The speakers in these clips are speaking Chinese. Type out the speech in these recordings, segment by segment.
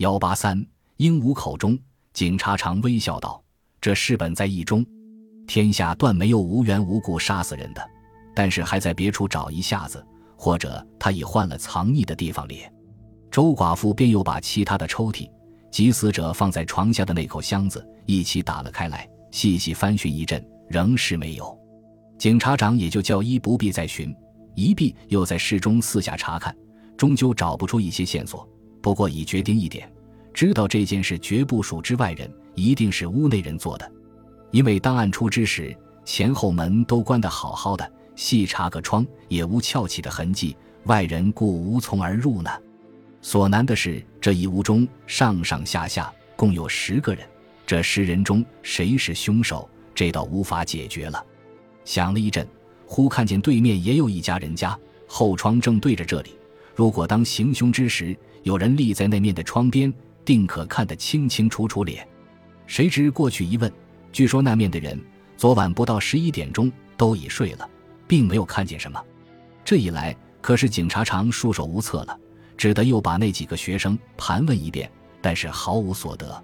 幺八三，鹦鹉口中，警察长微笑道：“这事本在意中，天下断没有无缘无故杀死人的，但是还在别处找一下子，或者他已换了藏匿的地方咧。”周寡妇便又把其他的抽屉及死者放在床下的那口箱子一起打了开来，细细翻寻一阵，仍是没有。警察长也就叫一不必再寻，一必又在室中四下查看，终究找不出一些线索。不过已决定一点，知道这件事绝不属之外人，一定是屋内人做的。因为当案出之时，前后门都关得好好的，细查个窗也无撬起的痕迹，外人故无从而入呢。所难的是，这一屋中上上下下共有十个人，这十人中谁是凶手，这倒无法解决了。想了一阵，忽看见对面也有一家人家，后窗正对着这里。如果当行凶之时，有人立在那面的窗边，定可看得清清楚楚脸。谁知过去一问，据说那面的人昨晚不到十一点钟都已睡了，并没有看见什么。这一来，可是警察长束手无策了。只得又把那几个学生盘问一遍，但是毫无所得。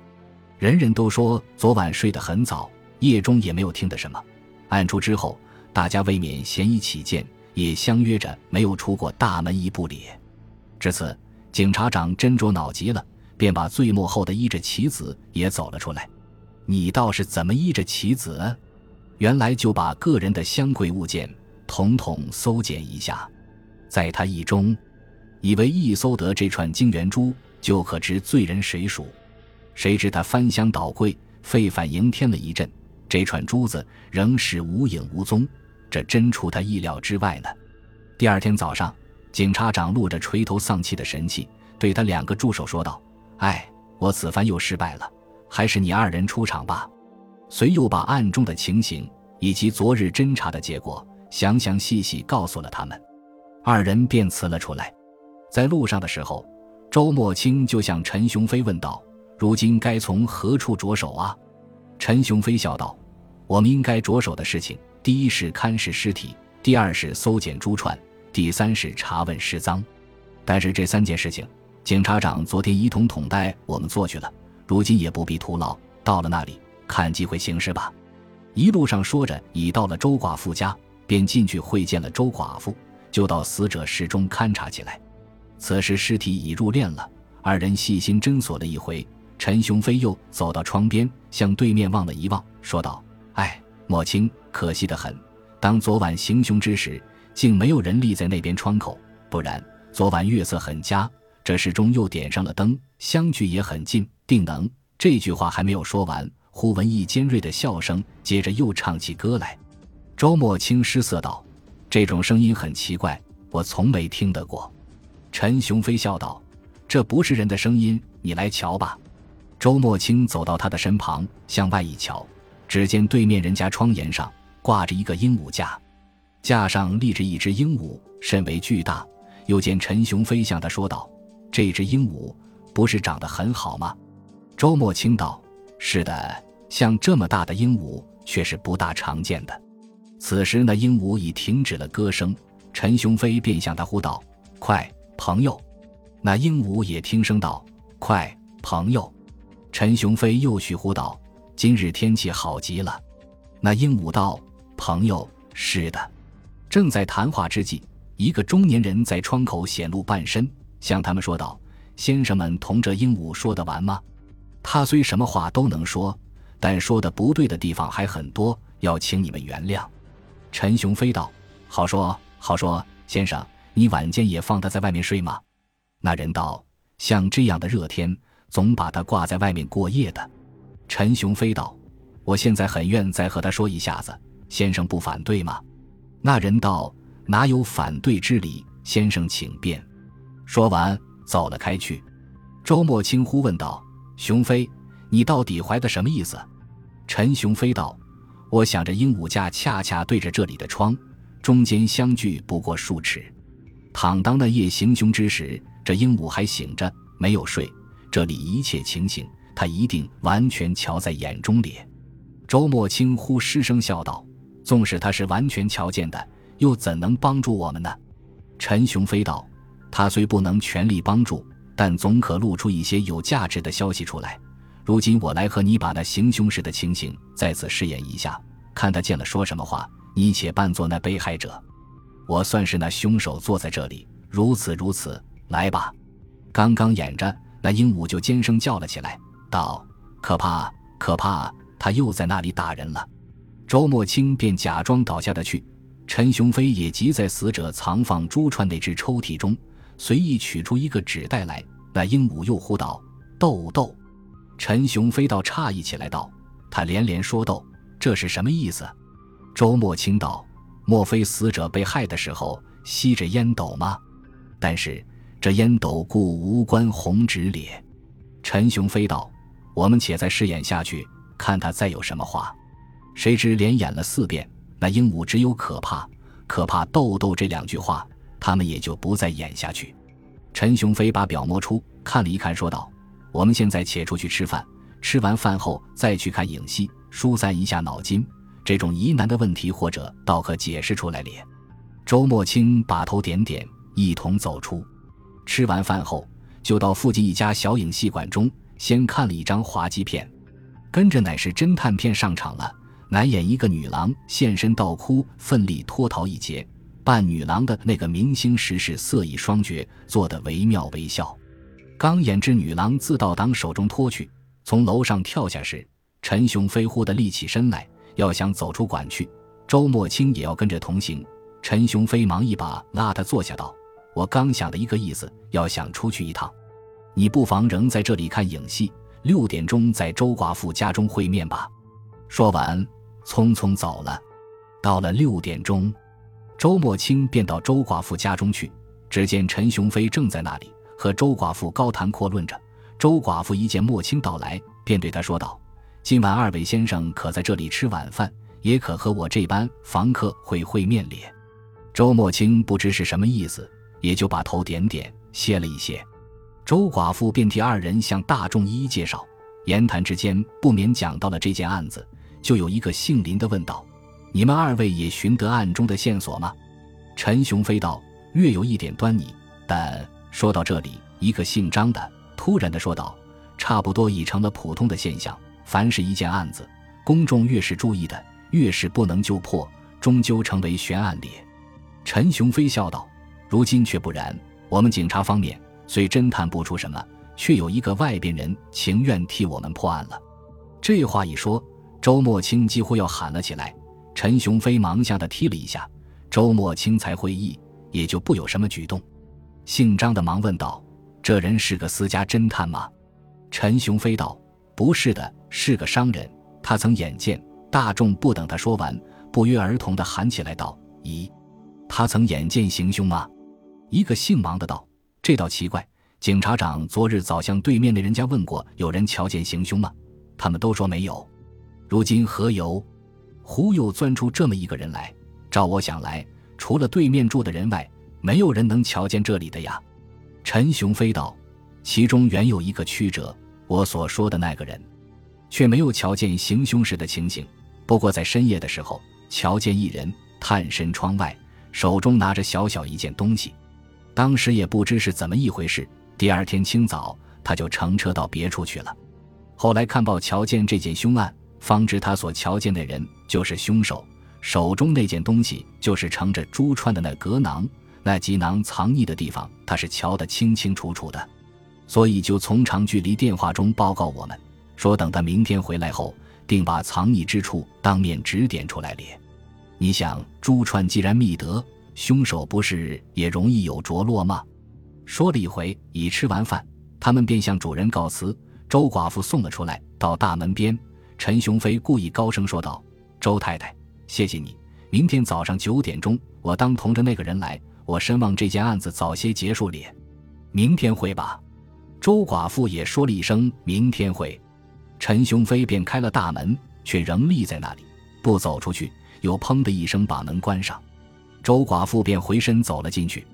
人人都说昨晚睡得很早，夜中也没有听得什么。暗处之后，大家未免嫌疑起见，也相约着没有出过大门一步咧。至此，警察长斟酌脑急了，便把最幕后的依着棋子也走了出来。你倒是怎么依着棋子？原来就把个人的香贵物件统统搜检一下，在他意中。以为一搜得这串金圆珠，就可知罪人谁属。谁知他翻箱倒柜，废反迎天了一阵，这串珠子仍是无影无踪，这真出他意料之外呢。第二天早上，警察长露着垂头丧气的神气，对他两个助手说道：“哎，我此番又失败了，还是你二人出场吧。”随又把案中的情形以及昨日侦查的结果详详细细告诉了他们，二人便辞了出来。在路上的时候，周墨清就向陈雄飞问道：“如今该从何处着手啊？”陈雄飞笑道：“我们应该着手的事情，第一是看视尸体，第二是搜检珠串，第三是查问尸赃。但是这三件事情，警察长昨天一统统带我们做去了，如今也不必徒劳。到了那里，看机会行事吧。”一路上说着，已到了周寡妇家，便进去会见了周寡妇，就到死者室中勘察起来。此时尸体已入殓了，二人细心侦索了一回。陈雄飞又走到窗边，向对面望了一望，说道：“哎，莫青，可惜的很。当昨晚行凶之时，竟没有人立在那边窗口，不然昨晚月色很佳，这时钟又点上了灯，相距也很近，定能……”这句话还没有说完，忽闻一尖锐的笑声，接着又唱起歌来。周莫清失色道：“这种声音很奇怪，我从没听得过。”陈雄飞笑道：“这不是人的声音，你来瞧吧。”周墨清走到他的身旁，向外一瞧，只见对面人家窗沿上挂着一个鹦鹉架，架上立着一只鹦鹉，甚为巨大。又见陈雄飞向他说道：“这只鹦鹉不是长得很好吗？”周墨清道：“是的，像这么大的鹦鹉却是不大常见的。”此时那鹦鹉已停止了歌声，陈雄飞便向他呼道：“快！”朋友，那鹦鹉也听声道：“快，朋友！”陈雄飞又续呼道：“今日天气好极了。”那鹦鹉道：“朋友，是的。”正在谈话之际，一个中年人在窗口显露半身，向他们说道：“先生们同这鹦鹉说得完吗？他虽什么话都能说，但说的不对的地方还很多，要请你们原谅。”陈雄飞道：“好说好说，先生。”你晚间也放他在外面睡吗？那人道：“像这样的热天，总把他挂在外面过夜的。”陈雄飞道：“我现在很愿再和他说一下子，先生不反对吗？”那人道：“哪有反对之理？先生请便。”说完走了开去。周墨清呼问道：“雄飞，你到底怀的什么意思？”陈雄飞道：“我想着鹦鹉架恰恰对着这里的窗，中间相距不过数尺。”倘当那夜行凶之时，这鹦鹉还醒着，没有睡，这里一切情形，他一定完全瞧在眼中咧。周墨清忽失声笑道：“纵使他是完全瞧见的，又怎能帮助我们呢？”陈雄飞道：“他虽不能全力帮助，但总可露出一些有价值的消息出来。如今我来和你把那行凶时的情形再次试验一下，看他见了说什么话。你且扮作那被害者，我算是那凶手坐在这里。如此如此，来吧。刚刚演着，那鹦鹉就尖声叫了起来，道：“可怕，可怕！他又在那里打人了。”周墨清便假装倒下的去。陈雄飞也急在死者藏放珠串那只抽屉中，随意取出一个纸袋来。那鹦鹉又呼道：“豆豆！”陈雄飞倒诧异起来，道：“他连连说豆，这是什么意思？”周墨清道：“莫非死者被害的时候吸着烟斗吗？但是这烟斗故无关红纸咧。”陈雄飞道：“我们且再试验下去，看他再有什么话。”谁知连演了四遍。那鹦鹉只有可怕，可怕豆豆这两句话，他们也就不再演下去。陈雄飞把表摸出，看了一看，说道：“我们现在且出去吃饭，吃完饭后再去看影戏，疏散一下脑筋。这种疑难的问题，或者倒可解释出来咧。”周墨清把头点点，一同走出。吃完饭后，就到附近一家小影戏馆中，先看了一张滑稽片，跟着乃是侦探片上场了。乃演一个女郎现身道哭，奋力脱逃一劫。扮女郎的那个明星时是色艺双绝，做得惟妙惟肖。刚演至女郎自道党手中脱去，从楼上跳下时，陈雄飞忽地立起身来，要想走出馆去。周墨清也要跟着同行。陈雄飞忙一把拉他坐下，道：“我刚想的一个意思，要想出去一趟，你不妨仍在这里看影戏。六点钟在周寡妇家中会面吧。”说完。匆匆走了，到了六点钟，周墨清便到周寡妇家中去。只见陈雄飞正在那里和周寡妇高谈阔论着。周寡妇一见墨清到来，便对他说道：“今晚二位先生可在这里吃晚饭，也可和我这班房客会会面咧。”周墨清不知是什么意思，也就把头点点，歇了一些。周寡妇便替二人向大众一一介绍，言谈之间不免讲到了这件案子。就有一个姓林的问道：“你们二位也寻得案中的线索吗？”陈雄飞道：“略有一点端倪。”但说到这里，一个姓张的突然的说道：“差不多已成了普通的现象。凡是一件案子，公众越是注意的，越是不能就破，终究成为悬案列。”陈雄飞笑道：“如今却不然。我们警察方面虽侦探不出什么，却有一个外边人情愿替我们破案了。”这话一说。周墨清几乎要喊了起来，陈雄飞忙向他踢了一下，周墨清才会意，也就不有什么举动。姓张的忙问道：“这人是个私家侦探吗？”陈雄飞道：“不是的，是个商人。他曾眼见。”大众不等他说完，不约而同地喊起来道：“咦，他曾眼见行凶吗？”一个姓王的道：“这倒奇怪。警察长昨日早向对面的人家问过，有人瞧见行凶吗？他们都说没有。”如今何由？忽又钻出这么一个人来。照我想来，除了对面住的人外，没有人能瞧见这里的呀。陈雄飞道：“其中原有一个曲折，我所说的那个人，却没有瞧见行凶时的情形。不过在深夜的时候，瞧见一人探身窗外，手中拿着小小一件东西。当时也不知是怎么一回事。第二天清早，他就乘车到别处去了。后来看报，瞧见这件凶案。”方知他所瞧见的人就是凶手，手中那件东西就是盛着珠串的那格囊，那吉囊藏匿的地方他是瞧得清清楚楚的，所以就从长距离电话中报告我们，说等他明天回来后，定把藏匿之处当面指点出来咧。你想，珠串既然觅得，凶手不是也容易有着落吗？说了一回，已吃完饭，他们便向主人告辞，周寡妇送了出来，到大门边。陈雄飞故意高声说道：“周太太，谢谢你。明天早上九点钟，我当同着那个人来。我深望这件案子早些结束咧。明天会吧？”周寡妇也说了一声“明天会”。陈雄飞便开了大门，却仍立在那里，不走出去。又砰的一声把门关上。周寡妇便回身走了进去。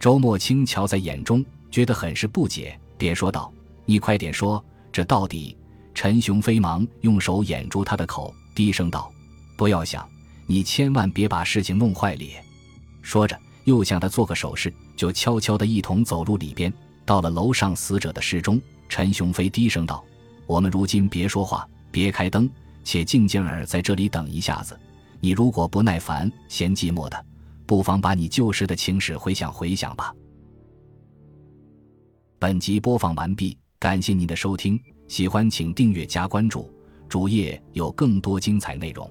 周墨清瞧在眼中，觉得很是不解，便说道：“你快点说，这到底……”陈雄飞忙用手掩住他的口，低声道：“不要想，你千万别把事情弄坏咧。”说着，又向他做个手势，就悄悄地一同走入里边。到了楼上死者的室中，陈雄飞低声道：“我们如今别说话，别开灯，且静静儿在这里等一下子。你如果不耐烦、嫌寂寞的，不妨把你旧时的情史回想回想吧。”本集播放完毕，感谢您的收听，喜欢请订阅加关注，主页有更多精彩内容。